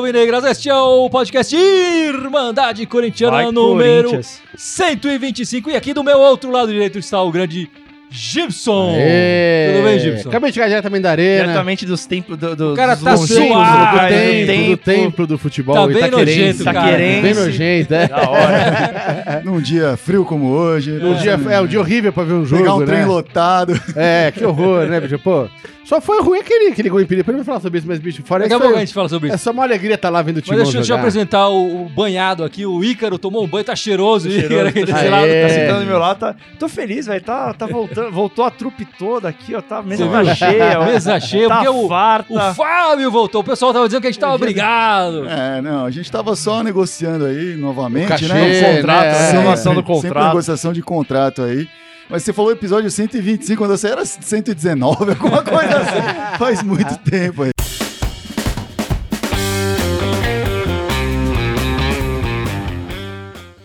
Alvinegras, este é o podcast Irmandade Corintiana Vai, número Corinthians. 125. E aqui do meu outro lado direito está o grande Gibson. Aê! Tudo bem, Gibson? Acabei de chegar diretamente da arena. Diretamente dos tempos do, do, O cara dos tá longínquos, suado, do do, tempo, templo, do templo do futebol. Tá bem itaquerense. nojento, cara. Itaquerense. Bem nojento, é. Da hora. Num dia frio como hoje. Um dia, é um dia horrível pra ver um jogo, Pegar um né? trem lotado. É, que horror, né, bicho? Pô, só foi ruim aquele, aquele gol impedido. Depois eu vou falar sobre isso, mas, bicho, fora Daqui a pouco a gente fala sobre é isso. só uma alegria estar lá vendo o Mas time deixa, deixa eu apresentar o, o banhado aqui. O Ícaro tomou um banho, tá cheiroso. o Cheiroso, tá aqui desse Aê. lado. Tá É. sentando do meu lado, tá... Tô feliz, velho. Tá, tá voltando, voltou a trupe toda aqui, ó. Tá mesa Você tá cheia, ó. Mesa cheia, tá porque o, farta. o Fábio voltou. O pessoal tava dizendo que a gente tava brigado. É, não, a gente tava só negociando aí novamente, O cachê, né? né? contrato, É. a renovação do Sempre contrato. negociação de contrato aí. Mas você falou episódio 125, quando você era 119, alguma coisa assim. Faz muito tempo aí.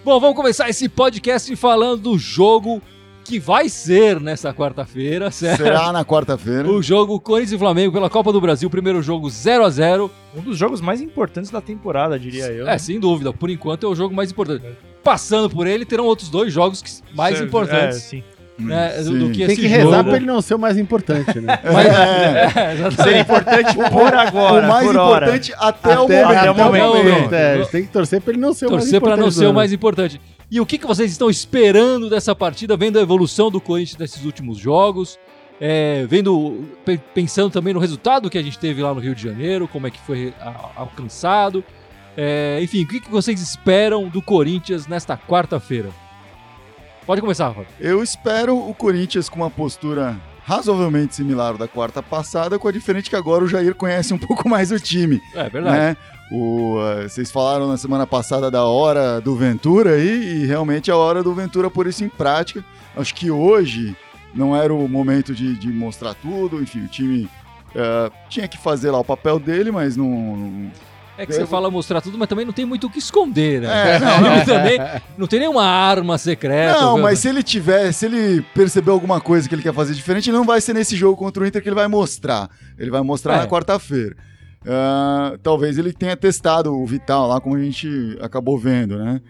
Bom, vamos começar esse podcast falando do jogo que vai ser nessa quarta-feira, certo? Será na quarta-feira. O jogo Corinthians e Flamengo pela Copa do Brasil, primeiro jogo 0 a 0 Um dos jogos mais importantes da temporada, diria eu. É, sem dúvida, por enquanto é o jogo mais importante. Passando por ele, terão outros dois jogos mais É, importantes sim. Né, do, do que Tem esse que jogo. rezar pra ele não ser o mais importante, né? Mas- é, exatamente. Seria importante por agora, o mais por hora. importante até, o até, momento. até o momento. É, a gente tem que torcer pra ele não ser o mais Torcer importante. para não ser o mais importante. E o que, que vocês estão esperando dessa partida, vendo a evolução do Corinthians nesses últimos jogos, é, vendo, pe- pensando também no resultado que a gente teve lá no Rio de Janeiro, como é que foi alcançado. É, enfim, o que, que vocês esperam do Corinthians nesta quarta-feira? Pode começar, Rafa. Eu espero o Corinthians com uma postura razoavelmente similar da quarta passada, com a diferente que agora o Jair conhece um pouco mais o time. É verdade. né? O, eh, vocês falaram na semana passada da hora do Ventura aí, e realmente é a hora do Ventura por isso em prática. Acho que hoje não era o momento de, de mostrar tudo, enfim, o time eh, tinha que fazer lá o papel dele, mas não. É que você fala mostrar tudo, mas também não tem muito o que esconder, né? É, não, também não tem nenhuma arma secreta. Não, viu? mas se ele tiver, se ele perceber alguma coisa que ele quer fazer diferente, não vai ser nesse jogo contra o Inter que ele vai mostrar. Ele vai mostrar É. na quarta-feira. Ah, talvez ele tenha testado o Vital lá, como a gente acabou vendo, né?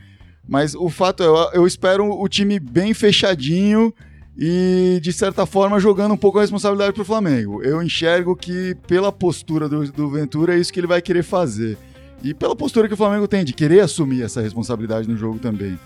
Mas o fato é, eu espero o time bem fechadinho e, de certa forma, jogando um pouco a responsabilidade pro Flamengo. Eu enxergo que, pela postura do, do Ventura, é isso que ele vai querer fazer. E pela postura que o Flamengo tem de querer assumir essa responsabilidade no jogo também.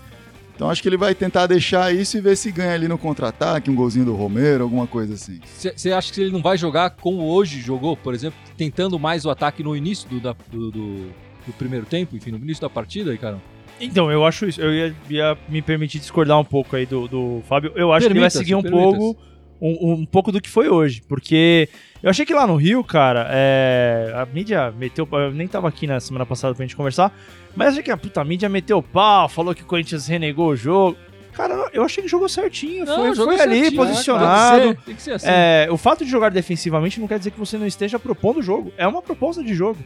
Então acho que ele vai tentar deixar isso e ver se ganha ali no contra-ataque, um golzinho do Romero, alguma coisa assim. Você acha que ele não vai jogar como hoje jogou, por exemplo, tentando mais o ataque no início do, da- do, do- do primeiro tempo, enfim, no início da partida, cara? Então, eu acho isso. Eu ia, ia me permitir discordar um pouco aí do, do Fábio. Eu acho que ele vai seguir um pouco, um, um pouco do que foi hoje. Porque eu achei que lá no Rio, cara, é, a mídia meteu. Eu nem tava aqui na semana passada pra gente conversar, mas achei que a puta a mídia meteu pau, falou que o Corinthians renegou o jogo. Cara, eu achei que jogou certinho. foi jogou foi ali, certinho, posicionado. Tem que ser, tem que ser assim. É, o fato de jogar defensivamente não quer dizer que você não esteja propondo o jogo. É uma proposta de jogo.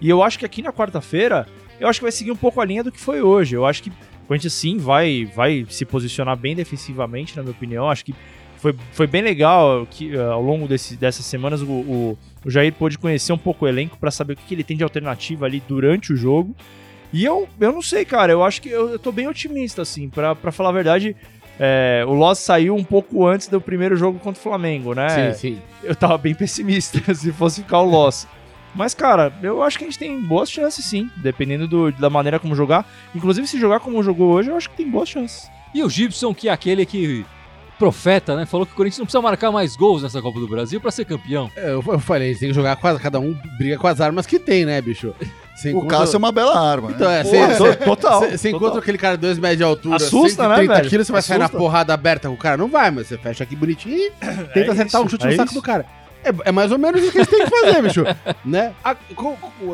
E eu acho que aqui na quarta-feira, eu acho que vai seguir um pouco a linha do que foi hoje. Eu acho que o Corinthians sim vai, vai se posicionar bem defensivamente, na minha opinião. Acho que foi, foi bem legal que eh, ao longo desse, dessas semanas o, o, o Jair pôde conhecer um pouco o elenco para saber o que, ele tem de alternativa ali durante o jogo. E eu, eu não sei, cara, eu acho que eu, eu tô bem otimista, assim, pra falar a verdade. é, o Loss saiu um pouco antes do primeiro jogo contra o Flamengo, né? Sim, sim. eu tava bem pessimista se fosse ficar o Loss. Mas, cara, eu acho que a gente tem boas chances sim, dependendo do- da maneira como jogar. Inclusive, se jogar como jogou hoje, eu acho que tem boas chances. E o Gibson, que é aquele que profeta, né? Falou que o Corinthians não precisa marcar mais gols nessa Copa do Brasil pra ser campeão. É, Eu, eu falei, a gente tem que jogar com as, cada um briga com as armas que tem, né, bicho? Você O encontra- Cássio é uma bela arma. né? Então, é, Pô, você to- total, Você você total. encontra aquele cara de 2 metros de altura, Assusta, né, 130 velho? quilos, você vai sair na Assusta. porrada aberta com o cara? Não vai, mas você fecha aqui bonitinho e tenta É acertar isso, um chute é no saco isso. do cara. É, é mais ou menos isso que eles têm que fazer, bicho. né? A-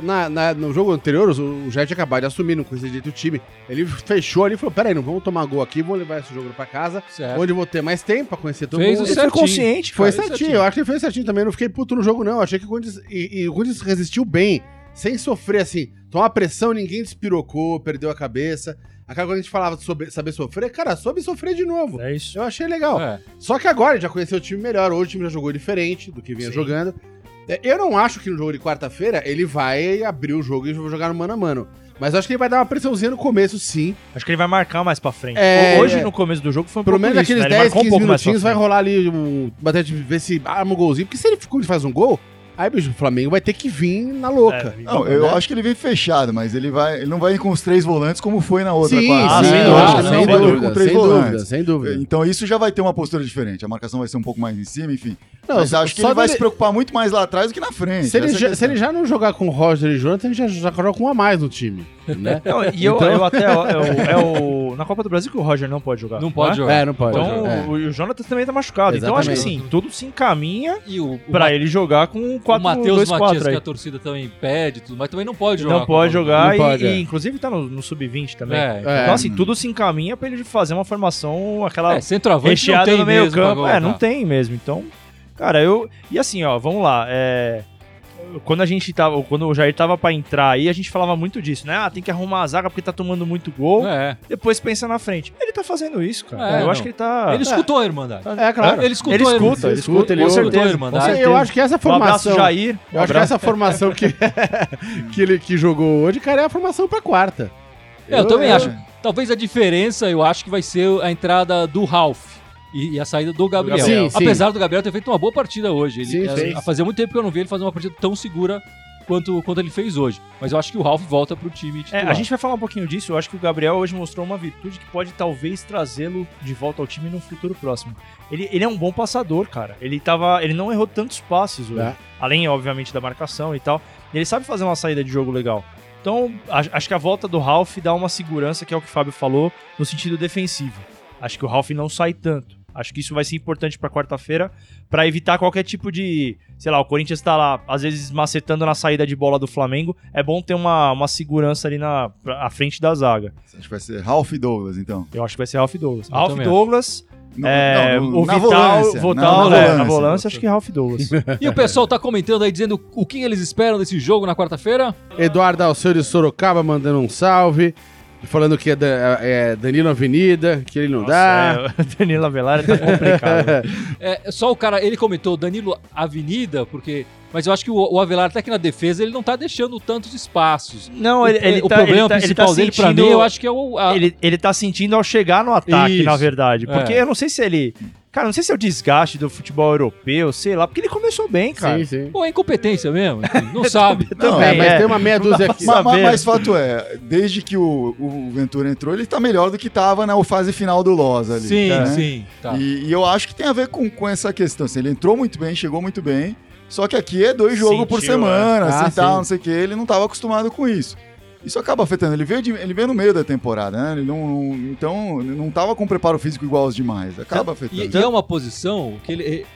na- na- no jogo anterior, o, o tinha acabado de assumir, não conhecia direito o time. Ele fechou ali e falou: peraí, não vamos tomar gol aqui, vamos levar esse jogo pra casa, Certo. onde vou ter mais tempo pra conhecer todo Fez mundo. o foi certinho. consciente, Foi cara. certinho, eu acho que ele fez certinho também. Eu não fiquei puto no jogo, não. Eu achei que o Corinthians, e, e o Corinthians resistiu bem, sem sofrer assim. Tomar pressão, ninguém despirocou, perdeu a cabeça. Aquela quando a gente falava sobre saber sofrer, cara, soube sofrer de novo. É isso. Eu achei legal. É. Só que agora a gente já conheceu o time melhor. Hoje o time já jogou diferente do que vinha Sim. jogando. É, Eu não acho que no jogo de quarta-feira ele vai abrir o jogo e jogar no mano a mano. Mas acho que ele vai dar uma pressãozinha no começo, sim. Acho que ele vai marcar mais pra frente. É, Hoje, é. no começo do jogo, foi um Pelo pouco menos aqueles né? Ele 10, marcou 15 um minutinhos vai rolar ali, um, bater de ver se arma um golzinho. Porque se ele faz um gol, aí bicho, o Flamengo vai ter que vir na louca. É, Não, eu né? acho que ele vem fechado, mas ele, vai, ele não vai ir com os três volantes como foi na outra Sim. Ah, sim, sem eu dúvida, acho que não, sem sem dúvida, com três sem dúvida, volantes. sem dúvida. Então isso já vai ter uma postura diferente. A marcação vai ser um pouco mais em cima, enfim. Não, mas acho que só ele vai dele- se preocupar muito mais lá atrás do que na frente. Se ele, já, se ele já não jogar com o Roger e Jonathan, ele já, já joga com um a mais no time, né? Não, e eu, Então- eu até. É o, é o- na Copa do Brasil que o Roger não pode jogar. Não pode é? jogar. É, não pode. Então, É. o, o Jonathan também tá machucado. Então, acho que Exatamente. assim, tudo se encaminha E o, o pra Ma- ele jogar com o 4 Matheus 2 Matias, 4 que a torcida também pede, e tudo, mas também não pode jogar. Não pode jogar Não e, pode, e, é. inclusive tá no, no sub-20 também. É, É. Então, assim, tudo se encaminha pra ele fazer uma formação, aquela é, centroavante não recheada tem no meio campo. É, não tem mesmo. Então, cara, eu. E assim, ó, vamos lá. É. Quando a gente tava. Quando o Jair tava pra entrar aí, a gente falava muito disso, né? Ah, tem que arrumar a zaga porque tá tomando muito gol. É. Depois pensa na frente. Ele tá fazendo isso, cara. É, eu não. acho que ele tá. Ele escutou a Irmandade. É, claro. Ele escutou, Ele a escuta, ele escuta, ele com ouve. certeza, Com Irmandade. Eu acho que essa Um abraço, formação. Jair. Um Eu acho que essa formação que, que ele que jogou hoje, cara, é a formação pra quarta. É, eu, também acho. Talvez a diferença, eu acho que vai ser a entrada do Ralph. E, e a saída do Gabriel. Sim, sim. Apesar do Gabriel ter feito uma boa partida hoje. Ele, Sim, é, fez. Fazia muito tempo que eu não vi ele fazer uma partida tão segura quanto, quanto ele fez hoje. Mas eu acho que o Ralph volta pro time É, a gente vai falar um pouquinho disso. Eu acho que o Gabriel hoje mostrou uma virtude que pode talvez trazê-lo de volta ao time no futuro próximo. Ele, ele é um bom passador, cara. Ele tava, ele não errou tantos passes hoje. É. Além, obviamente, da marcação e tal. Ele sabe fazer uma saída de jogo legal. Então, a- acho que a volta do Ralph dá uma segurança, que é o que o Fábio falou, no sentido defensivo. Acho que o Ralph não sai tanto. Acho que isso vai ser importante pra quarta-feira, pra evitar qualquer tipo de. Sei lá, o Corinthians tá lá, às vezes, macetando na saída de bola do Flamengo. É bom ter uma, uma segurança ali na pra- à frente da zaga. Acho que vai ser Ralph Douglas, então. Eu acho que vai ser Ralph Douglas. Eu Ralph também Douglas, Não, é, não, o na Vital, volância, Vital, na- é, na na volância. volância, acho que é Ralph Douglas. E o pessoal tá comentando aí, dizendo o que eles esperam desse jogo na quarta-feira. Eduardo Alceu de Sorocaba mandando um salve. Falando que é, da- é Danilo Avenida, que ele não dá. Nossa, é, o Danilo Avelar tá complicado. É, só o cara, ele comentou Danilo Avenida, porque. Mas eu acho que o, o Avelar, até que na defesa, ele não tá deixando tantos espaços. Não, O- ele, ele o tá, problema ele tá, ele principal tá dele, pra sentindo- mim, eu acho que é o. a- ele, ele tá sentindo ao chegar no ataque, Isso. na verdade. Porque É. eu não sei se ele. Cara, não sei se é o desgaste do futebol europeu, sei lá, porque ele começou bem, cara. Sim, sim. Ou é incompetência mesmo, não sabe. Não, Também, É, mas é. tem uma meia dúzia aqui. Não dá Ma- ma- saber. Mas, fato é, desde que o, o Ventura entrou, ele tá melhor do que tava na fase final do Loz ali. Sim, né? sim. Tá. E, e eu acho que tem a ver com, com essa questão. Assim, ele entrou muito bem, chegou muito bem. Só que aqui é dois jogos por Sentiu, semana, é. assim, Ah, tal, sim. não sei o que. Ele não estava acostumado com isso. Isso acaba afetando. Ele veio, de- ele veio no meio da temporada, né? Ele não, não- então, não tava com preparo físico igual aos demais. Acaba afetando. E, e é uma posição que ele, ele,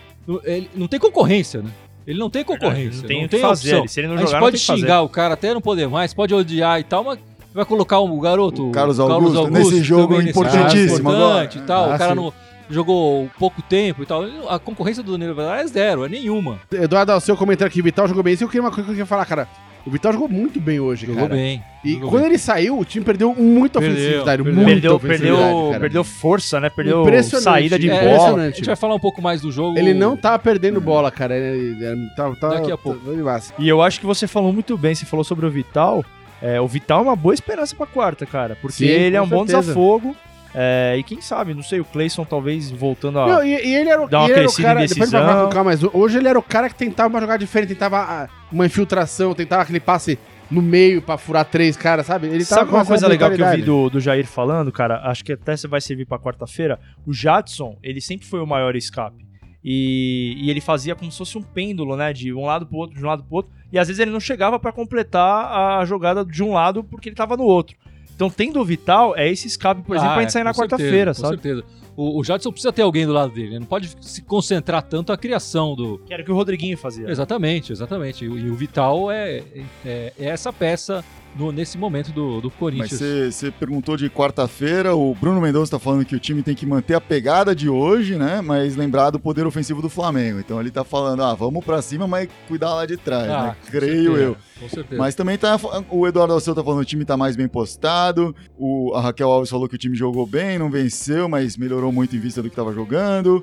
ele não tem concorrência, né? Ele não tem concorrência. Não tem não o que tem fazer. opção. Se ele não a gente pode xingar o cara até não poder mais, pode odiar e tal, mas vai colocar um garoto, O Carlos Augusto, nesse jogo importantíssimo importante agora. e tal. Ah, o cara sim. não jogou pouco tempo e tal. A concorrência do Danilo Avelar é zero, é nenhuma. Eduardo Alceu comentando que o Vital jogou bem. Isso eu queria uma coisa que eu queria falar, cara. O Vital jogou muito bem hoje, Jogou cara. bem. E jogou quando bem. ele saiu, o time perdeu muita Perdeu, ofensividade. perdeu. Muita Perdeu, ofensividade, perdeu, cara. perdeu força, né? Perdeu saída de É, bola. a gente vai falar um pouco mais do jogo. Ele não tá perdendo bola, cara. Ele, ele tá, tá, Daqui a pouco. tá-. E eu acho que você falou muito bem, você falou sobre o Vital. É, o Vital é uma boa esperança pra quarta, cara. Porque Sim, ele é um bom certeza. desafogo. É, e quem sabe, não sei, o Cleison talvez voltando a. Não, e, e ele era, o- Dá uma ele era o cara. Depois vai mas hoje ele era o cara que tentava uma jogada diferente, tentava ah, uma infiltração, tentava aquele passe no meio pra furar três caras, sabe? Ele Sabe uma coisa legal que eu vi do, do Jair falando, cara? Acho que até você vai servir pra quarta-feira. O Jadson, ele sempre foi o maior escape. E, e ele fazia como se fosse um pêndulo, né? De um lado pro outro, de um lado pro outro. E às vezes ele não chegava pra completar a jogada de um lado porque ele tava no outro. Então, tendo o Vital, é esse escape, por exemplo, Ah, pra gente sair é, na com quarta-feira, Com sabe? certeza. O, o Jadson precisa ter alguém do lado dele, né? não pode se concentrar tanto a criação do. Que era o que o Rodriguinho fazia. Exatamente, exatamente. E, o- e o Vital é, é, é essa peça no- nesse momento do, do Mas Corinthians. você perguntou de quarta-feira, o Bruno Mendonça tá falando que o time tem que manter a pegada de hoje, né? Mas lembrar do poder ofensivo do Flamengo. Então ele tá falando, ah, vamos pra cima, mas cuidar lá de trás, Ah, né? Creio certeza, eu. Com certeza. Mas também tá. O Eduardo Alceu tá falando que o time tá mais bem postado. O, a Raquel Alves falou que o time jogou bem, não venceu, mas melhorou muito em vista do que tava jogando.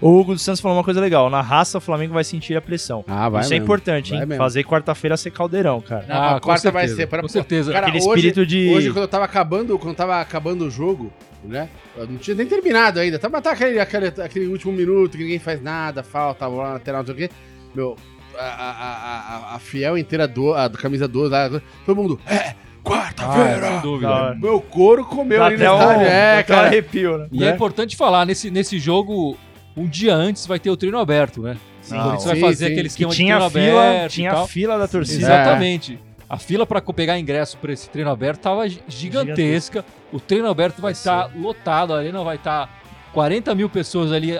O Hugo dos Santos falou uma coisa legal. Na raça, o Flamengo vai sentir a pressão. Ah, vai Isso é mesmo. importante, Vai hein? mesmo. Fazer quarta-feira ser caldeirão, cara. Não, Ah, a com quarta vai ser. Para, com certeza. Cara, Aquele hoje, espírito de. hoje, quando eu tava acabando, quando tava acabando o jogo, né? Eu não tinha nem terminado ainda. Tava tá aquele, aquele, aquele último minuto que ninguém faz nada, falta, bola na lateral, não sei o quê. Meu, a, a, a, a- a fiel inteira do, a do camisa 12 lá, todo mundo. É, Ah, quarta-feira! sem dúvida. Da hora. Meu couro comeu Dá ali até um. É, cara. arrepio, né? E é importante falar, nesse, nesse jogo, um dia antes vai ter o treino aberto, né? Sim. o Corinthians vai fazer sim. aquele Que esquema de tinha treino fila, aberto tinha tal. fila da torcida. Exatamente. A fila para pegar ingresso para esse treino aberto tava gi- gigantesca. O treino aberto vai estar lotado, a arena vai estar 40 mil pessoas ali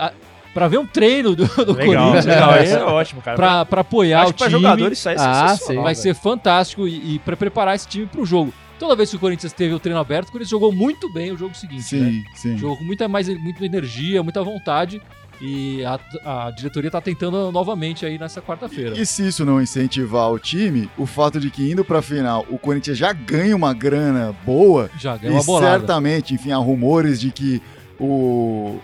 para ver um treino do, do Legal, Corinthians. legal. né? Isso é ótimo, cara. Pra, pra apoiar Acho o pra time. jogadores isso é Ah, sensacional, vai velho. ser fantástico e, e para preparar esse time pro jogo. Toda vez que o Corinthians teve o treino aberto, o Corinthians jogou muito bem o jogo seguinte. né? Sim, sim. Jogou com muita mais muita energia, muita vontade. E a, a diretoria tá tentando novamente aí nessa quarta-feira. E se isso não incentivar o time, o fato de que indo pra final o Corinthians já ganha uma grana boa, Já ganhou e uma bolada. certamente, enfim, há rumores de que o,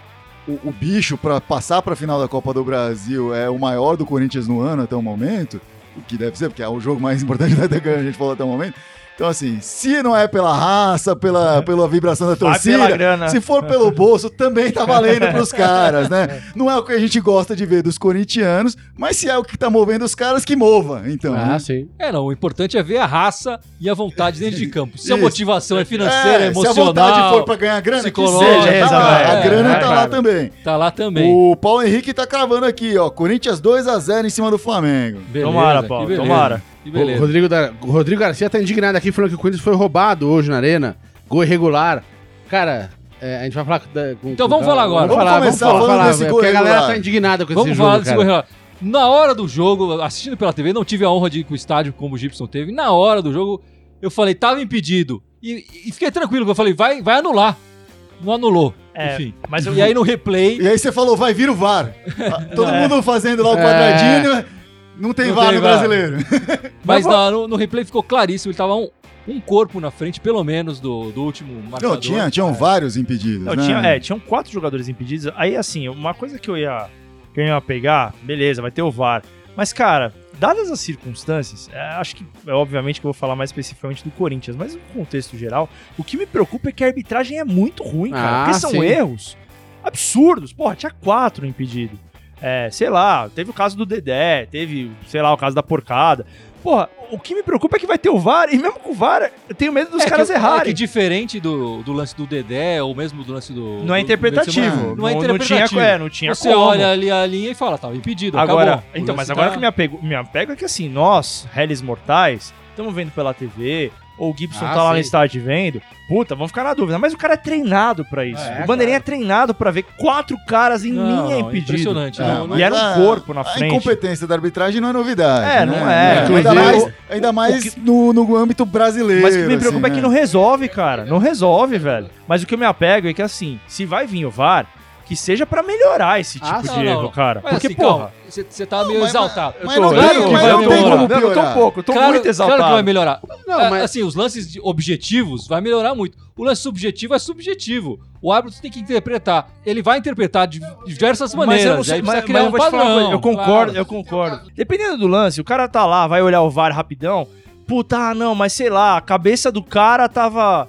o, o bicho pra passar pra final da Copa do Brasil é o maior do Corinthians no ano até o momento, o que deve ser, porque é o jogo mais importante da que a gente falou até o momento. Então, assim, se não é pela raça, pela, pela vibração da torcida, se for pelo bolso, também tá valendo pros caras, né? Não é o que a gente gosta de ver dos corintianos, mas se é o que tá movendo os caras, que mova. Então, Ah, né? sim. É, não, o importante é ver a raça e a vontade dentro de campo. Se a motivação é financeira, É, emocional, se a vontade for pra ganhar grana, que seja, tá lá. é, a grana é, tá lá também. tá lá também. O Paulo Henrique tá cravando aqui, ó. Corinthians 2x0 em cima do Flamengo. Beleza, Tomara, Paulo, beleza, tomara. Que O beleza. Rodrigo, da- o Rodrigo Garcia tá indignado aqui falando que o Corinthians foi roubado hoje na arena. Gol irregular. Cara, é, a gente vai falar. Da, com- Então com- vamos falar agora. Vamos Vamos falar, começar vamos falando falar, desse é, gol porque a galera tá indignada com Vamos esse falar jogo, desse cara. gol. Na hora do jogo, assistindo pela TV, não tive a honra de ir com o estádio como o Gibson teve. Na hora do jogo, eu falei, tava impedido. E, e fiquei tranquilo, eu falei, vai, vai anular. Não anulou. É, Enfim. mas eu- E aí no replay. E aí você falou, vai vir o VAR. Todo É. mundo fazendo lá o É. quadradinho. Não tem Não VAR tem no VAR. brasileiro. Mas na- no, no replay ficou claríssimo, ele tava um, um corpo na frente, pelo menos, do, do último marcador. Não, tinha, tinham vários impedidos. Não, né? tinha, é, tinham quatro jogadores impedidos. Aí, assim, uma coisa que eu ia, que eu ia pegar, beleza, vai ter o VAR. Mas, cara, dadas as circunstâncias, é, acho que, é, obviamente, que eu vou falar mais especificamente do Corinthians, mas no contexto geral, o que me preocupa é que a arbitragem é muito ruim, cara. Ah, porque são sim. erros absurdos. Porra, tinha quatro impedidos. É, sei lá, teve o caso do Dedé, teve, sei lá, o caso da porcada. Porra, o que me preocupa é que vai ter o VAR, e mesmo com o VAR, eu tenho medo dos É caras que, É errarem. que diferente do, do lance do Dedé, ou mesmo do lance do. Não é do- do interpretativo. Benzema, Não é Não interpretativo. tinha, é, não tinha Você como. olha ali a linha e fala, tava impedido, Agora, acabou. Então, mas lance agora tá- que me apego, me apego é que assim, nós, réis mortais, estamos vendo pela TV, ou o Gibson Ah, tá lá no estádio vendo, puta, vamos ficar na dúvida. Mas o cara é treinado pra isso. É, o Bandeirinha é treinado pra ver quatro caras em Não, linha não, impedido. Impressionante. É, não, mas E era um a- corpo na A frente. incompetência da arbitragem não é novidade. É, né? não é. Ainda Inclusive, mais, ainda mais no, no âmbito brasileiro. Mas o que me preocupa assim, é que né? não resolve, cara. Não resolve, velho. Mas o que eu me apego é que assim, se vai vir o VAR, que seja pra melhorar esse tipo Ah, de não, erro, não. cara. Mas Porque, assim, porra. você, você tá meio mas- exaltado. mas eu não tô, tem- claro que mas vai não tem melhorar. como Não, eu tô um pouco, eu tô claro, muito exaltado. Claro que vai melhorar. Não, É, mas- Assim, os lances de- objetivos vai melhorar muito. O lance subjetivo é subjetivo. O árbitro tem que interpretar. Ele vai interpretar de diversas maneiras. Mas eu não mas, mas eu um padrão. concordo, claro. eu concordo. Dependendo do lance, o cara tá lá, vai olhar o VAR rapidão, puta, ah, não, mas sei lá, a cabeça do cara tava...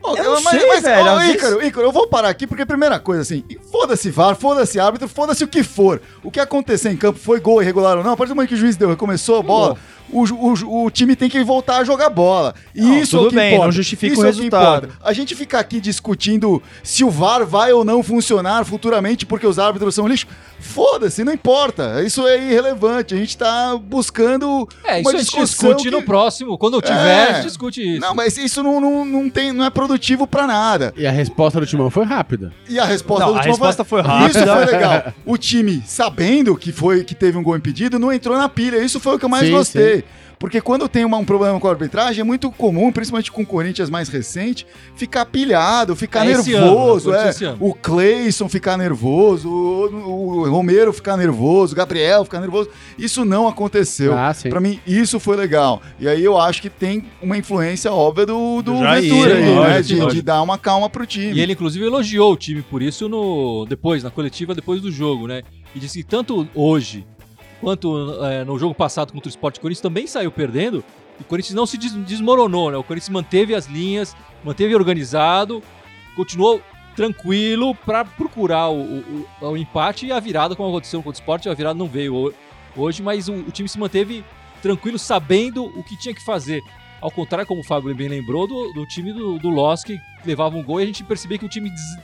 Pô, Eu não mas, sei, mas, velho, ó, vezes- Ícaro, Ícaro, eu vou parar aqui porque, primeira coisa, assim, foda-se VAR, foda-se árbitro, foda-se o que for. O que acontecer em campo foi gol irregular ou não, a partir do momento que o juiz deu, começou a bola, o, o, o time tem que voltar a jogar bola. E Não, isso tudo é o que bem, importa. não justifica Isso o é resultado. importa. A gente ficar aqui discutindo se o VAR vai ou não funcionar futuramente porque os árbitros são lixo, foda-se, não importa. Isso é irrelevante. A gente tá buscando É, isso uma a gente discussão discute que- no próximo. Quando eu tiver, É. a gente discute isso. Não, mas isso não, não, não, tem, não é produtivo pra nada. E a resposta do Timão foi rápida. E a resposta Não, do a time resposta foi Isso rápida. foi legal. O time, sabendo que foi que teve um gol impedido, não entrou na pilha. Isso foi o que eu mais Sim, gostei. Porque quando tem uma- um problema com a arbitragem, é muito comum, principalmente com o Corinthians mais recente, ficar pilhado, ficar É ano, nervoso. né? Foi é. ano. O Cleison ficar nervoso, o, o Romero ficar nervoso, o Gabriel ficar nervoso. Isso não aconteceu. Ah. Pra mim, isso foi legal. E aí eu acho que tem uma influência óbvia do, do, Jair, Ventura aí, lógico, né? De, de dar uma calma pro time. E ele, inclusive, elogiou o time por isso no depois, na coletiva, depois do jogo, né? E disse que tanto hoje quanto é, no jogo passado contra o Sport Corinthians também saiu perdendo. O Corinthians não se des- desmoronou, né? O Corinthians manteve as linhas, manteve organizado, continuou tranquilo para procurar o, o- o- empate e a virada, como aconteceu contra o Sport. A virada não veio ho- hoje, mas o, o time se manteve tranquilo, sabendo o que tinha que fazer. Ao contrário, como o Fábio bem lembrou, do, do time do, do Loss, que levava um gol e a gente percebia que o time des-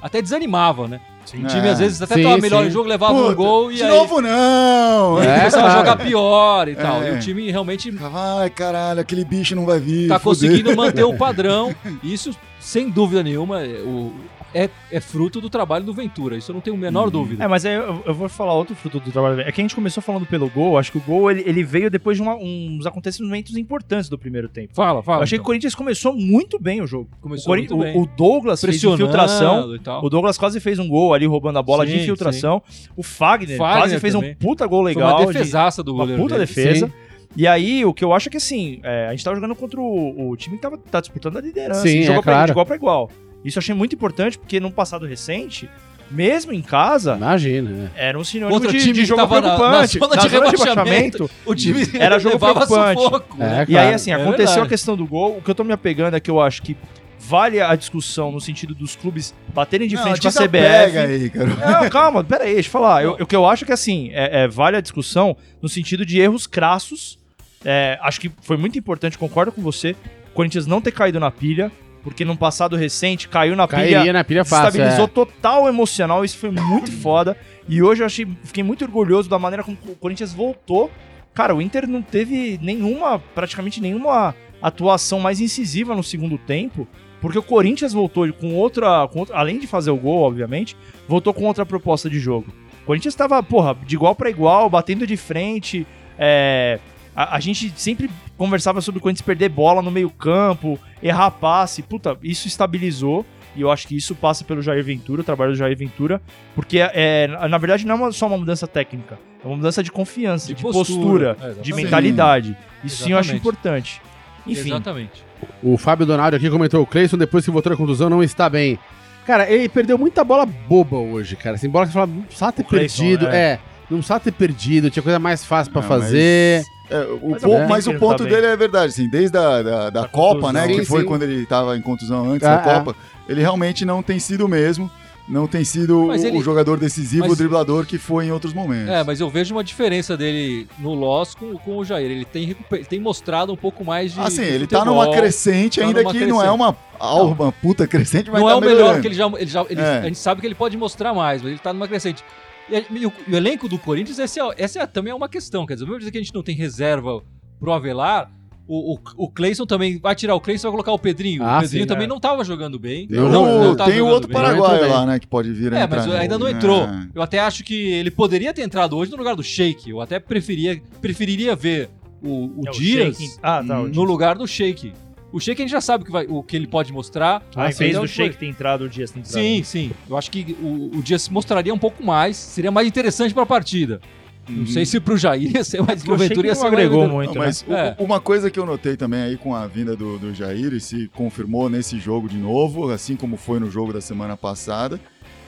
até desanimava, né? O time É. às vezes até Sim, tava melhor sim. no jogo, levava um Puta, gol e de aí novo não! É, começava a jogar pior e tal. É. E o time realmente Ai, caralho, aquele bicho não vai vir. tá fudeu. conseguindo manter o padrão. E Isso, sem dúvida nenhuma, é, o- é, é fruto do trabalho do Ventura. Isso eu não tenho a menor dúvida. É, mas aí eu, eu vou falar outro fruto do trabalho. É que a gente começou falando pelo gol. Acho que o gol ele, ele veio depois de uma- uns acontecimentos importantes do primeiro tempo. Fala, fala. eu achei que o Corinthians começou muito bem o jogo. Começou o, muito o- bem. o Douglas fez infiltração. e tal. O Douglas quase fez um gol ali roubando a bola de Sim, infiltração. O Fagner, Fagner quase fez também. um puta gol Foi legal. uma de- defesaça do uma goleiro. puta dele. defesa. Sim. E aí, o que eu acho é que assim, é, a gente tava jogando contra o, o time que tava, tá disputando a liderança. Sim, é jogou pra- claro. de igual pra igual. Isso eu achei muito importante, porque num passado recente, mesmo em casa, Imagina, né? era um sinônimo Outro de, time de jogo tava na- preocupante. na zona de rebaixamento, O time Era jogo preocupante. sufoco, É, né? E claro. aí, assim, É aconteceu verdade. a questão do gol. O que eu tô me apegando é que eu acho que vale a discussão no sentido dos clubes baterem de Não, frente com a CBF. aí, cara. Não, calma, pera aí, deixa eu falar. Eu- o que eu acho que, assim, é, é, vale a discussão no sentido de erros crassos. É, acho que foi muito importante, concordo com você, o Corinthians não ter caído na pilha, porque num passado recente caiu na Cairia pilha, na pilha fácil. estabilizou É. total emocional, isso foi muito foda. E hoje eu achei, fiquei muito orgulhoso da maneira como o Corinthians voltou. Cara, o Inter não teve nenhuma, praticamente nenhuma atuação mais incisiva no segundo tempo, porque o Corinthians voltou com outra, com outra- além de fazer o gol, obviamente, voltou com outra proposta de jogo. O Corinthians estava, porra, de igual para igual, batendo de frente. é, a, a gente sempre conversava sobre o Corinthians perder bola no meio-campo, errar passe. Puta, isso estabilizou. E eu acho que isso passa pelo Jair Ventura, o trabalho do Jair Ventura, porque é, na verdade não é só uma mudança técnica, é uma mudança de confiança, de, De postura, postura, é, de exatamente. mentalidade. Isso sim eu acho Exatamente. importante. Enfim, Exatamente. O Fábio Donaldo aqui comentou: o Cleison, depois que voltou da contusão, não está bem. Cara, ele perdeu muita bola boba hoje, cara. Assim, bola que você fala, não precisava ter perdido. é. É. não precisava ter perdido, tinha coisa mais fácil pra Não, fazer. É, o Mas pon- é. mas o que ponto ele tá dele é verdade, assim, desde a da, da Da Copa, contusão. né, que Sim, foi sim. quando ele tava em contusão antes Ah, da Copa, ele realmente não tem sido o mesmo, não tem sido Mas o, ele- o jogador decisivo, mas- o driblador que foi em outros momentos. É, mas eu vejo uma diferença dele no Loss com, com o Jair. Ele tem, recuper- tem mostrado um pouco mais de. Assim, de ele tá futebol. numa crescente, tá ainda numa que não é crescente. uma, uma puta crescente, mas Não tá é o melhor melhorando. que ele já. Ele já ele- É. A gente sabe que ele pode mostrar mais, mas ele tá numa crescente. E, e o, e o elenco do Corinthians, essa, é, essa é- também é uma questão. Quer dizer, mesmo dizer que a gente não tem reserva pro Avelar, o, o, o Cleison também vai tirar o Cleison e vai colocar o Pedrinho. Ah, o Pedrinho sim, também é. não tava jogando bem. Não, não, Não, tá tem o outro paraguaio entrou lá, né, que pode vir É, mas ainda não entrou. né? Eu até acho que ele poderia ter entrado hoje no lugar do Sheik. Eu até preferia, preferiria ver o, o é Dias Ah, tá. o no Dias. lugar do Sheik. O Sheik a gente já sabe que vai, o que ele pode mostrar. Ao Ah, invés então do Sheik ter entrado, o Dias ter entrado. Sim, sim. Eu acho que o, o Dias mostraria um pouco mais, seria mais interessante pra partida. Não sei se pro Jair ia ser mais, Porque o pro Ventura ia ser agregou mais... muito, Não, né? mas o- É. uma coisa que eu notei também aí com a vinda do, do Jair e se confirmou nesse jogo de novo, assim como foi no jogo da semana passada,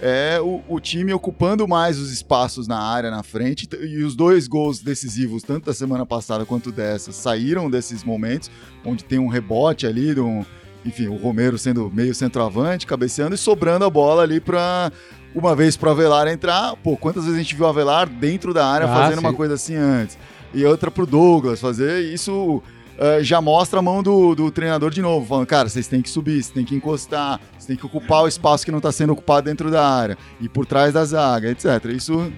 é o, o time ocupando mais os espaços na área, na frente, e os dois gols decisivos, tanto da semana passada quanto dessa, saíram desses momentos, onde tem um rebote ali, um, enfim, o Romero sendo meio centroavante, cabeceando e sobrando a bola ali para uma vez pro Avelar entrar. Pô, quantas vezes a gente viu o Avelar dentro da área Ah, fazendo sim. uma coisa assim antes? E outra pro Douglas fazer, isso eh, já mostra a mão do, do treinador de novo, falando, cara, vocês têm que subir, vocês têm que encostar, vocês têm que ocupar o espaço que não está sendo ocupado dentro da área, e por trás da zaga, etc. Isso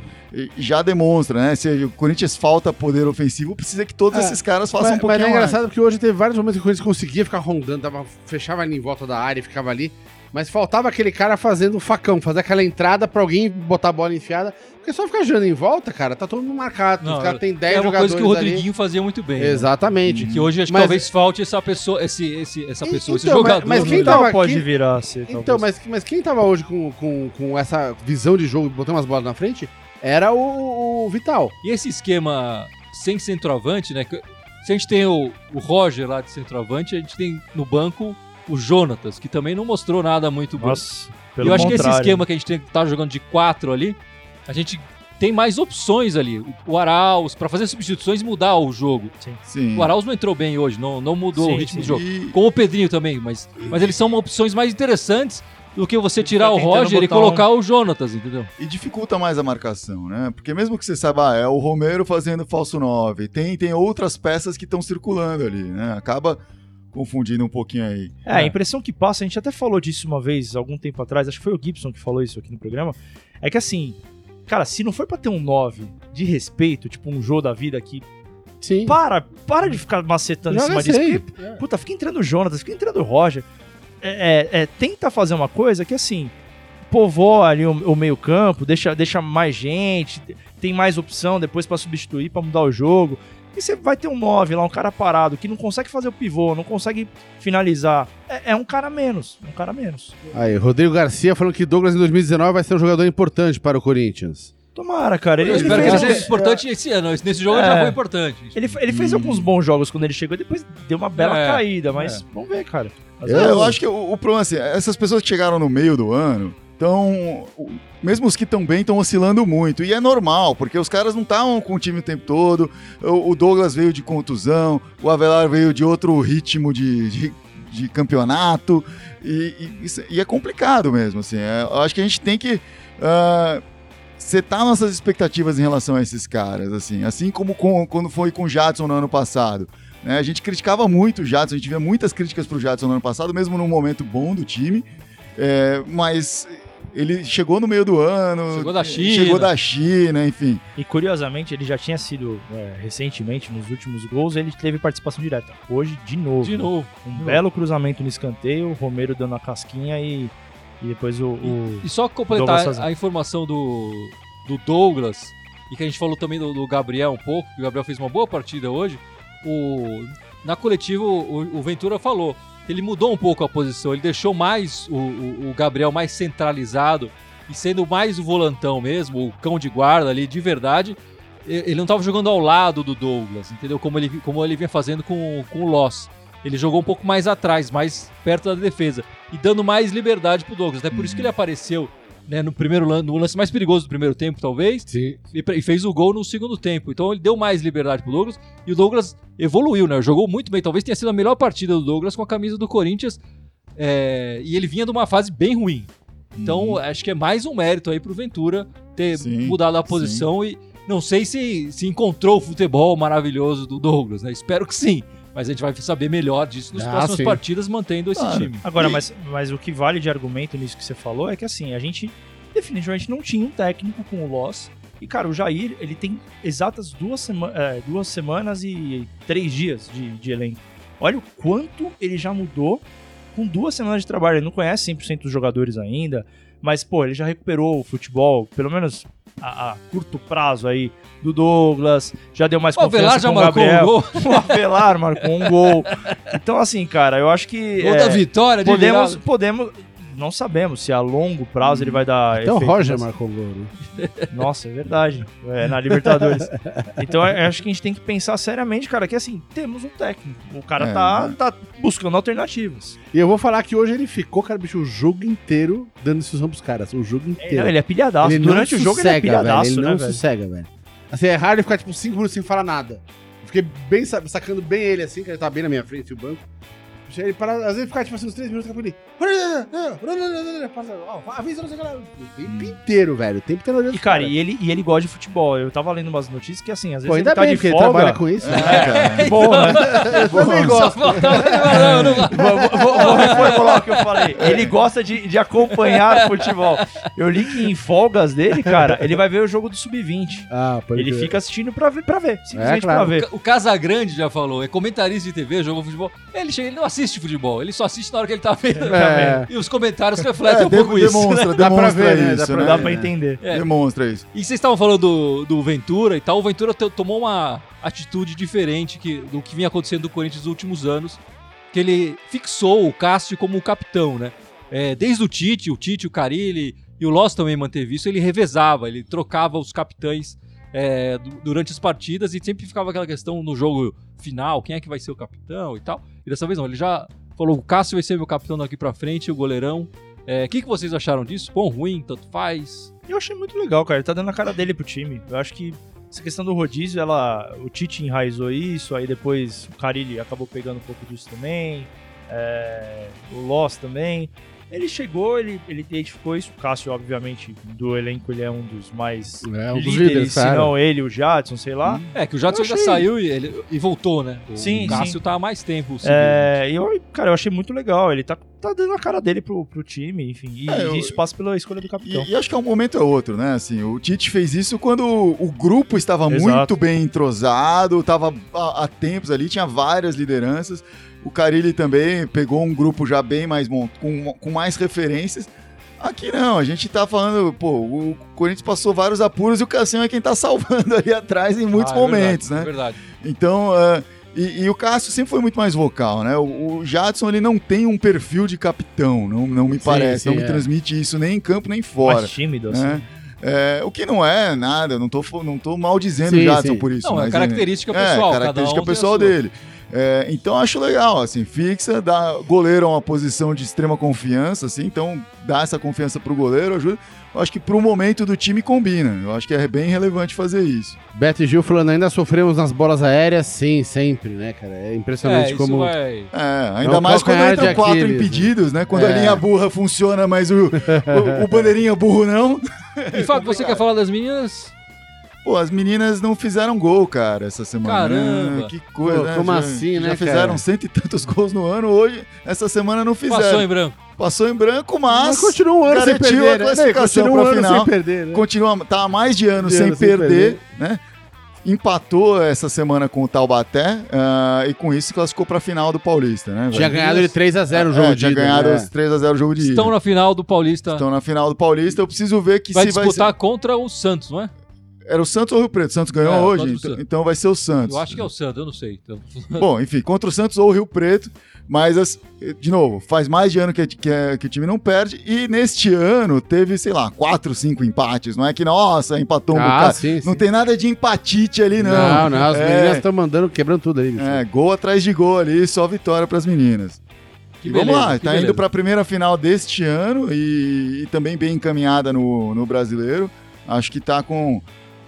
já demonstra, né? Se o Corinthians falta poder ofensivo, precisa que todos É, esses caras façam Mas, um mas pouquinho é mais. engraçado porque hoje teve vários momentos que o Corinthians conseguia ficar rondando, tava, fechava ali em volta da área e ficava ali. Mas faltava aquele cara fazendo o facão, fazer aquela entrada pra alguém botar a bola enfiada. Porque só ficar girando em volta, cara, tá todo mundo marcado. Não, Os caras têm 10 é uma jogadores coisa que o ali. Rodriguinho fazia muito bem. né? Exatamente. Que hoje acho que Mas- talvez falte essa pessoa, esse, esse, essa pessoa, esse Então, mas- jogador. mas no quem tava Não pode aqui- virar a ser, Então, mas, mas quem tava hoje com, com, com essa visão de jogo, botando umas bolas na frente, era o, o Vital. E esse esquema sem centroavante, né? que- Se a gente tem o, o Roger lá de centroavante, a gente tem no banco o Jonatas, que também não mostrou nada muito bom. Nossa, E pelo eu acho que esse contrário. esquema que a gente tem, tá jogando de quatro ali, a gente tem mais opções ali. O- Arauz, pra fazer substituições e mudar o jogo. Sim. O Arauz não entrou bem hoje, não, não mudou Sim, o ritmo sim. do jogo. E- Com o Pedrinho também, mas, mas eles são opções mais interessantes do que você tirar tá o Roger e botar um- colocar o Jonatas, entendeu? E dificulta mais a marcação, né? Porque mesmo que você saiba, ah, é o Romero fazendo falso 9, tem, tem outras peças que estão circulando ali, né? Acaba confundindo um pouquinho aí. É, a impressão que passa, a gente até falou disso uma vez, algum tempo atrás, acho que foi o Gibson que falou isso aqui no programa, é que assim, cara, se não for pra ter um 9 de respeito, tipo um jogo da vida aqui, Sim. para, para de ficar macetando em Joga cima disso. Porque, puta, fica entrando o Jonas, fica entrando o Roger. É, é, é, tenta fazer uma coisa que assim, povoa ali o, o meio campo, deixa, deixa mais gente, tem mais opção depois pra substituir, pra mudar o jogo. E você vai ter um 9 lá, um cara parado, que não consegue fazer o pivô, não consegue finalizar. É, é um cara menos, um cara menos. Aí, Rodrigo Garcia falando que Douglas em 2019 vai ser um jogador importante para o Corinthians. Tomara, cara. Ele, Eu ele espero que fez, ele seja importante esse ano. Nesse jogo É. já foi importante. ele, ele fez alguns bons jogos quando ele chegou, depois deu uma bela É, caída, mas vamos ver, cara. É, vezes- eu acho que o, o problema é assim, essas pessoas que chegaram no meio do ano, então, mesmo os que estão bem, estão oscilando muito. E é normal, porque os caras não estavam com o time o tempo todo. O, o Douglas veio de contusão, o Avelar veio de outro ritmo de, de, de campeonato. E, e, e é complicado mesmo, assim. É, acho que a gente tem que ah, setar nossas expectativas em relação a esses caras, assim. Assim como com- quando foi com o Jadson no ano passado. né? A gente criticava muito o Jadson, a gente via muitas críticas pro Jadson no ano passado, mesmo num momento bom do time. É, mas ele chegou no meio do ano. Chegou da China. Chegou da China, enfim. E curiosamente, ele já tinha sido, é, recentemente, nos últimos gols, ele teve participação direta. Hoje, de novo. De novo. Um belo cruzamento no escanteio, o Romero dando a casquinha e, e depois o. o- E só completar sozinho. a informação do, do Douglas, e que a gente falou também do, do Gabriel um pouco, que o Gabriel fez uma boa partida hoje. O, na coletiva, o, o Ventura falou ele mudou um pouco a posição, ele deixou mais o, o- o Gabriel mais centralizado e sendo mais o volantão mesmo, o cão de guarda ali de verdade. Ele não estava jogando ao lado do Douglas, entendeu? Como ele, como ele vinha fazendo com, com o Loss. Ele jogou um pouco mais atrás, mais perto da defesa e dando mais liberdade pro Douglas. É por isso que ele apareceu né, no primeiro lance, no lance mais perigoso do primeiro tempo, talvez, Sim. e, e fez o gol no segundo tempo. Então ele deu mais liberdade pro Douglas e o Douglas evoluiu, né? Jogou muito bem. Talvez tenha sido a melhor partida do Douglas com a camisa do Corinthians. é, e ele vinha de uma fase bem ruim. Então acho que é mais um mérito aí pro Ventura ter Sim, mudado a posição e não sei se, se encontrou o futebol maravilhoso do Douglas, né? Espero que sim. Mas a gente vai saber melhor disso nas Ah, próximas sim. partidas mantendo esse Claro. time. Agora, E- mas, mas o que vale de argumento nisso que você falou é que assim, a gente definitivamente não tinha um técnico com o Loss. E, cara, o Jair, ele tem exatas duas, sema é, duas semanas e três dias de, de elenco. Olha o quanto ele já mudou com duas semanas de trabalho. Ele não conhece 100% dos jogadores ainda, mas, pô, ele já recuperou o futebol, pelo menos a, a curto prazo aí, do Douglas, já deu mais O Avelar confiança já com o marcou Gabriel. um gol. O Avelar marcou um gol. Então, assim, cara, eu acho que... Gol é, da vitória, de podemos, podemos. Não sabemos se a longo prazo ele vai dar. Até o Roger nessa- marcou o gol, né? Nossa, é verdade. É, na Libertadores. então eu acho que a gente tem que pensar seriamente, cara, que assim, temos um técnico. O cara É, tá, né? tá buscando alternativas. E eu vou falar que hoje ele ficou, cara, bicho, o jogo inteiro dando instrução pros caras. O jogo É, inteiro. não, ele é pilhadaço. Ele Durante o jogo ele é pilhadaço, velho. Ele né, não velho? sossega, velho. Assim, é raro ele ficar, tipo, cinco minutos sem falar nada. Eu fiquei bem, sa- sacando bem ele, assim, que ele tá bem na minha frente, o banco. Ele para, às vezes ficar, tipo assim, uns três minutos, ele... Avisa, não sei o que lá. O tempo inteiro, velho. O tempo inteiro olhando E, cara, e ele, e ele gosta de futebol. Eu tava lendo umas notícias que, assim, às vezes Pô, ainda ele tá bem, de porque ele folga. trabalha com isso. É, cara. Bom, né? Eu também gosto. vou, reformular o que eu falei. Ele gosta de, de acompanhar futebol. Eu li que em folgas dele, cara, ele vai ver o jogo do Sub-20. Ah, pode Ele crer. fica assistindo pra ver, pra ver simplesmente É, claro. pra ver. O Casagrande já falou, é comentarista de TV, jogou futebol. Ele chega, ele não assiste assiste futebol, ele só assiste na hora que ele tá vendo. É. E os comentários refletem É, um pouco de- isso. demonstra, Dá pra demonstra ver, né? isso, Dá pra, né? dá pra entender. É. Demonstra isso. E vocês estavam falando do, do Ventura e tal. O Ventura tomou uma atitude diferente que, do que vinha acontecendo do Corinthians nos últimos anos. Que ele fixou o Cássio como o capitão, né? É, desde o Tite, o Tite, o Carilli e o Loss também manteve isso. Ele revezava, ele trocava os capitães é, du- durante as partidas e sempre ficava aquela questão no jogo final: quem é que vai ser o capitão e tal. E dessa vez não, ele já falou: o Cássio vai ser meu capitão daqui pra frente, o goleirão. É, O que, que vocês acharam disso? Bom, ruim, tanto faz. Eu achei muito legal, cara. Ele tá dando a cara dele pro time. Eu acho que essa questão do rodízio, ela, o Tite enraizou isso, aí depois o Carilli acabou pegando um pouco disso também, é, o Loss também. Ele chegou, ele, ele identificou isso. O Cássio, obviamente, do elenco, ele é um dos mais É um dos líderes, líderes, se não ele, o Jadson, sei lá. É, que o Jadson já saiu e, ele, e voltou, né? O, Sim, o Cássio sim. tá há mais tempo. seguindo. É, e eu, cara, eu achei muito legal. Ele tá, tá dando a cara dele pro, pro time, enfim. E É, eu- isso passa pela escolha do capitão. E, e acho que é um momento é outro, né? Assim, o Tite fez isso quando o grupo estava Exato. muito bem entrosado, estava há, há tempos ali, tinha várias lideranças. O Carilli também pegou um grupo já bem mais com, com mais referências. Aqui não, a gente tá falando, pô, o Corinthians passou vários apuros e o Cassiano é quem tá salvando ali atrás em muitos Ah, é momentos, verdade, né? É verdade. Então, é, e, e o Cássio sempre foi muito mais vocal, né? O, o Jadson, ele não tem um perfil de capitão, não, não me parece, sim, não me é. transmite isso nem em campo nem fora. Mais tímido, assim. né? É, o que não é nada, não tô, não tô mal dizendo Sim, o Jadson por isso. Não, é mas característica é, pessoal. característica cada um pessoal sua. É, então acho legal, assim, fixa, dá goleiro é uma posição de extrema confiança, assim, então dá essa confiança pro goleiro, ajuda. Eu acho que pro momento do time combina. Eu acho que é bem relevante fazer isso. Beto e Gil falando, ainda sofremos nas bolas aéreas? Sim, sempre, né, cara? É É, impressionante isso como. vai... É, É ainda um mais quando entram quatro Aquiles, né? impedidos, né? Quando a É. linha burra funciona, mas o, o, o bandeirinha burro não. E Fábio, você quer falar das meninas? Pô, as meninas não fizeram gol, cara, essa semana. Caramba. né? Que coisa, Pô, né? como Já- assim, né, Já fizeram cara? cento e tantos gols no ano, hoje, essa semana não fizeram. Passou em branco. Passou em branco, mas, Mas continua um ano sem garantiu perder, a né? classificação Continua um ano final. sem perder, né? continua, tá há mais de ano De sem, ano sem perder, perder. né? Empatou essa semana com o Taubaté ah, e com isso classificou pra final do Paulista, né? Tinha ganhado de 3x0 o jogo é, de tinha ida, ganhado né? os 3x0 o jogo de ida. Estão na final do Paulista. Estão na final do Paulista. Eu preciso ver que vai se vai disputar contra o Santos, não é? Era o Santos ou o Rio Preto? O Santos ganhou É, hoje, então, então vai ser o Santos. Eu acho que é o Santos, eu não sei. Então... Bom, enfim, contra o Santos ou o Rio Preto, mas, as- de novo, faz mais de ano que, que, que o time não perde, e neste ano teve, sei lá, quatro, cinco empates, não é que, nossa, empatou um Ah, bocado. sim, Não sim. tem nada de empatite ali, não. Não, não, as É. meninas estão mandando, quebrando tudo aí. É, gol atrás de gol ali, só vitória pras meninas. Que e vamos beleza, lá, que tá beleza. indo pra primeira final deste ano e, e também bem encaminhada no, no brasileiro. Acho que tá com.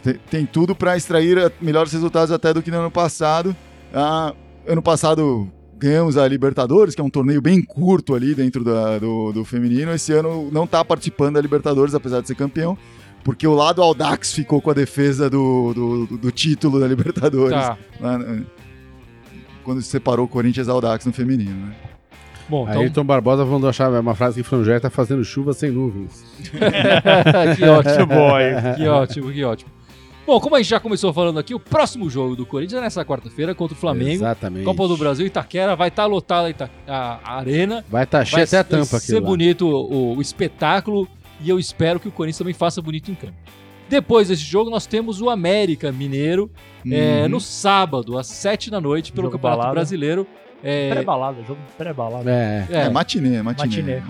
Tem, tem tudo pra extrair a- melhores resultados até do que no ano passado. Ah, ano passado ganhamos a Libertadores, que é um torneio bem curto ali dentro da- do, do feminino. Esse ano não tá participando da Libertadores, apesar de ser campeão. Porque o lado Audax ficou com a defesa do, do, do título da Libertadores. Tá. lá, né, quando se separou o Corinthians Audax no feminino, né? Bom, então. Ayrton Barbosa mandou achar uma frase que Franjé tá fazendo chuva sem nuvens. que ótimo. aí. Que ótimo, que ótimo. Bom, como a gente já começou falando aqui, o próximo jogo do Corinthians é nessa quarta-feira contra o Flamengo. Exatamente. Copa do Brasil, Itaquera, vai estar lotada a, Ita- a- a arena. Vai estar cheio vai até a tampa vai aqui. ser bonito o, o espetáculo e eu espero que o Corinthians também faça bonito em campo. Depois desse jogo, nós temos o América Mineiro é, Uhum. no sábado, às 7 da noite, pelo Jogo Campeonato balada. Brasileiro. É, Pré-balada, jogo pré-balada. É. é, É, matinê, matinê. Matinê.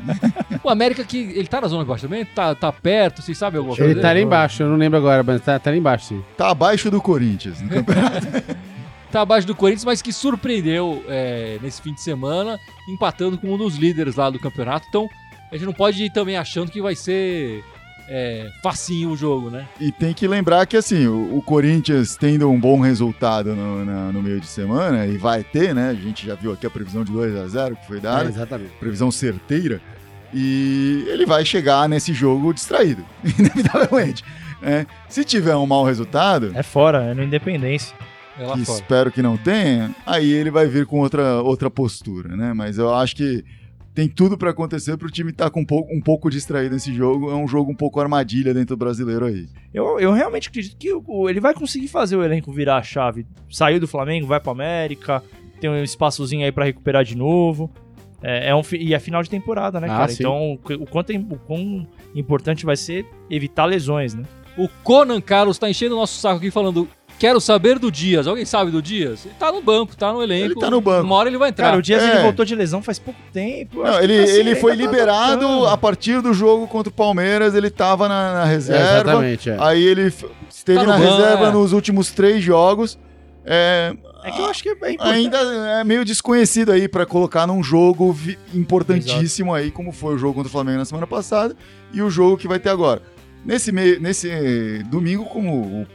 o América que ele tá na zona de baixo também, tá, tá perto, vocês sabem alguma coisa? Ele tá ali embaixo, eu não lembro agora, mas tá, tá ali embaixo, sim. Tá abaixo do Corinthians no campeonato. tá abaixo do Corinthians, mas que surpreendeu é, nesse fim de semana, empatando com um dos líderes lá do campeonato. Então, a gente não pode ir também achando que vai ser é, facinho o jogo, né? e tem que lembrar que, assim, o, o Corinthians tendo um bom resultado no, na- no meio de semana, e vai ter, né? A gente já viu aqui a previsão de 2 a 0 que foi É, dada, exatamente. previsão certeira, e ele vai chegar nesse jogo distraído, inevitavelmente. né? Se tiver um mau resultado, É fora, é no Independência. É que fora. espero que não tenha, aí ele vai vir com outra, outra postura, né? Mas eu acho que tem tudo pra acontecer pro time estar com um pouco, um pouco distraído nesse jogo. É um jogo um pouco armadilha dentro do brasileiro aí. Eu, eu realmente acredito que o- ele vai conseguir fazer o elenco virar a chave. Saiu do Flamengo, vai pro América. tem um espaçozinho aí pra recuperar de novo. É, é um, e é final de temporada, né, Ah, cara? sim. Então, o, o quanto, é- o quão importante vai ser evitar lesões, né? O Conan Carlos tá enchendo o nosso saco aqui falando. Quero saber do Dias. Alguém sabe do Dias? Ele tá no banco, tá no elenco. Ele tá no banco. Uma hora ele vai entrar. Cara, o Dias É. ele voltou de lesão faz pouco tempo. Não, ele, que, assim, ele foi ainda tá liberado adaptando. a partir do jogo contra o Palmeiras, ele tava na, na É, reserva. exatamente, é. Aí ele esteve Tá na banco, reserva é. nos últimos três jogos. É, É que eu acho que é importante. ainda é meio desconhecido aí pra colocar num jogo importantíssimo aí, como foi o jogo contra o Flamengo na semana passada e o jogo que vai ter agora. Nesse, meio, nesse domingo, como o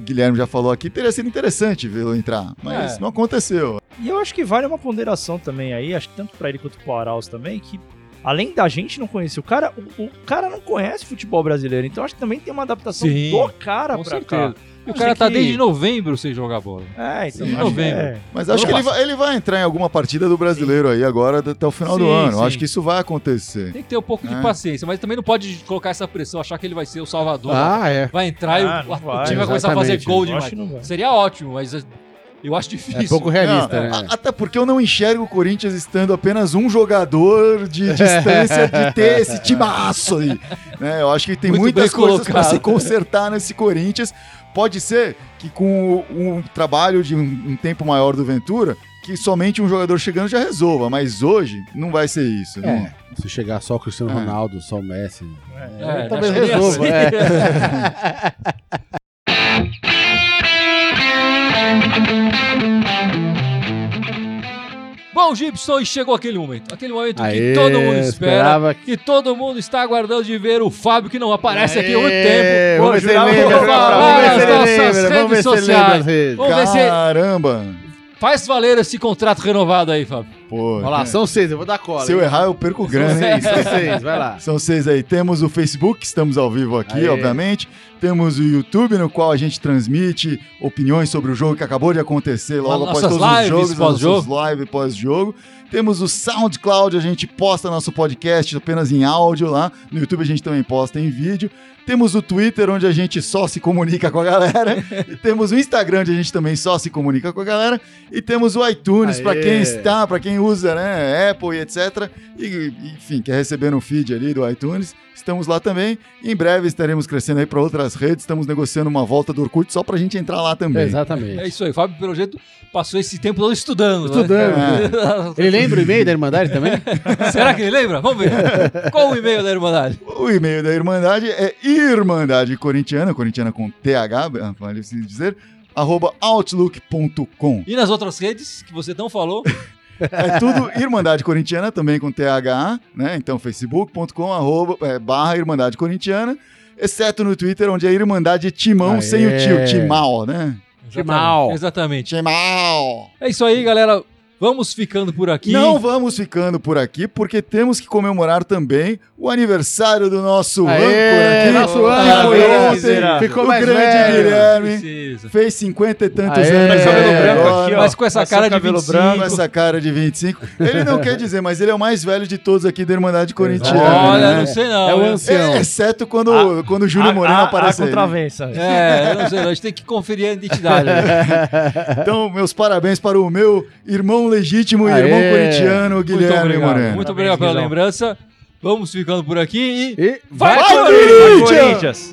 Guilherme já falou aqui, teria sido interessante vê-lo entrar, mas É. não aconteceu. E eu acho que vale uma ponderação também aí, acho que tanto pra ele quanto pro Arauz também, que além da gente não conhecer o cara, o, o cara não conhece futebol brasileiro, então acho que também tem uma adaptação Sim, do cara pra certeza. cá. E o cara tá que- desde novembro sem jogar bola. É, então Sim, que novembro. é. Mas acho que ele vai, ele vai entrar em alguma partida do brasileiro aí agora até o final do Sim, ano. sim. Acho que isso vai acontecer. Tem que ter um pouco de É. paciência, mas também não pode colocar essa pressão, achar que ele vai ser o salvador. Ah, é. Vai entrar e Ah, o, não o vai, time vai começar a fazer gol demais. Seria ótimo, mas eu acho difícil. É pouco realista, Não, né? Até porque eu não enxergo o Corinthians estando apenas um jogador de distância de ter esse timaço aí. né? Eu acho que tem Muito muitas coisas para se consertar nesse Corinthians. Pode ser que com o- um trabalho de um, tempo maior do Ventura, que somente um jogador chegando já resolva. Mas hoje não vai ser isso. né? É, se chegar só o Cristiano É. Ronaldo, só o Messi. É, talvez resolva, assim. Bom, Gibson, e chegou aquele momento. Aquele momento Aê, que todo mundo espera. esperava Que todo mundo está aguardando de ver o Fábio, que não aparece aqui há muito Aê, tempo. Vamos ver se ele jurava- lembra. Vou falar Vamos ver nas se ele nossas lembra. Vamos ver redes se ele lembra sociais. Vamos ver se Caramba! faz valer esse contrato renovado aí, Fábio. Pô, Olha lá, são seis, eu vou dar cola. se eu hein? errar, eu perco São grana. hein? seis, são seis, vai lá. São seis aí. Temos o Facebook, estamos ao vivo aqui, Aê. obviamente. Temos o YouTube, no qual a gente transmite opiniões sobre o jogo que acabou de acontecer logo após todos os jogos, pós-jogo. nossos live pós-jogo. Temos o SoundCloud, a gente posta nosso podcast apenas em áudio lá. No YouTube a gente também posta em vídeo. Temos o Twitter, onde a gente só se comunica com a galera. e temos o Instagram, onde a gente também só se comunica com a galera. E temos o iTunes, para quem está, para quem usa, né, Apple e etc. E, enfim, quer receber no feed ali do iTunes. Estamos lá também. Em breve estaremos crescendo aí para outras redes. Estamos negociando uma volta do Orkut só pra gente entrar lá também. Exatamente. É isso aí. Fábio, pelo jeito, passou esse tempo todo estudando. né? Estudando. Ele lembra o e-mail da Irmandade também? Será que ele lembra? Vamos ver. Qual o e-mail da Irmandade? O e-mail da Irmandade é Irmandade Corintiana, corintiana com TH, vale se dizer, arroba outlook.com. E nas outras redes que você não falou? É tudo Irmandade Corintiana, também com TH, né? Então, facebook.com, arroba, é, barra Irmandade Corintiana, exceto no Twitter, onde é Irmandade Timão Aê. sem o tio, Timal, né? Timal. Exatamente. Timal! É isso aí, galera. Vamos ficando por aqui. Não vamos ficando por aqui, porque temos que comemorar também o aniversário do nosso Aê, âncora aqui. nosso que âncora, foi âncora. ontem, Ficou o mais grande velho. Guilherme. Precisa. Fez 50 e tantos Aê, anos. Tá com cabelo agora, branco aqui, ó. Mas com essa Passou cara de cabelo 25. branco. Com essa cara de 25. Ele não quer dizer, mas ele é o mais velho de todos aqui da Irmandade Corintiana. Olha, né? não sei não. É o ancião. É, exceto quando, quando o Júlio Moreno a, aparece a contravença. É, eu não sei, não. a gente tem que conferir a identidade. Então, meus parabéns para o meu irmão legítimo e Aê. irmão corintiano, Muito Guilherme obrigado. Moreno. Muito obrigado pela Guilherme. lembrança. Vamos ficando por aqui e. E Vai, Vai, Corinthians! Corinthians!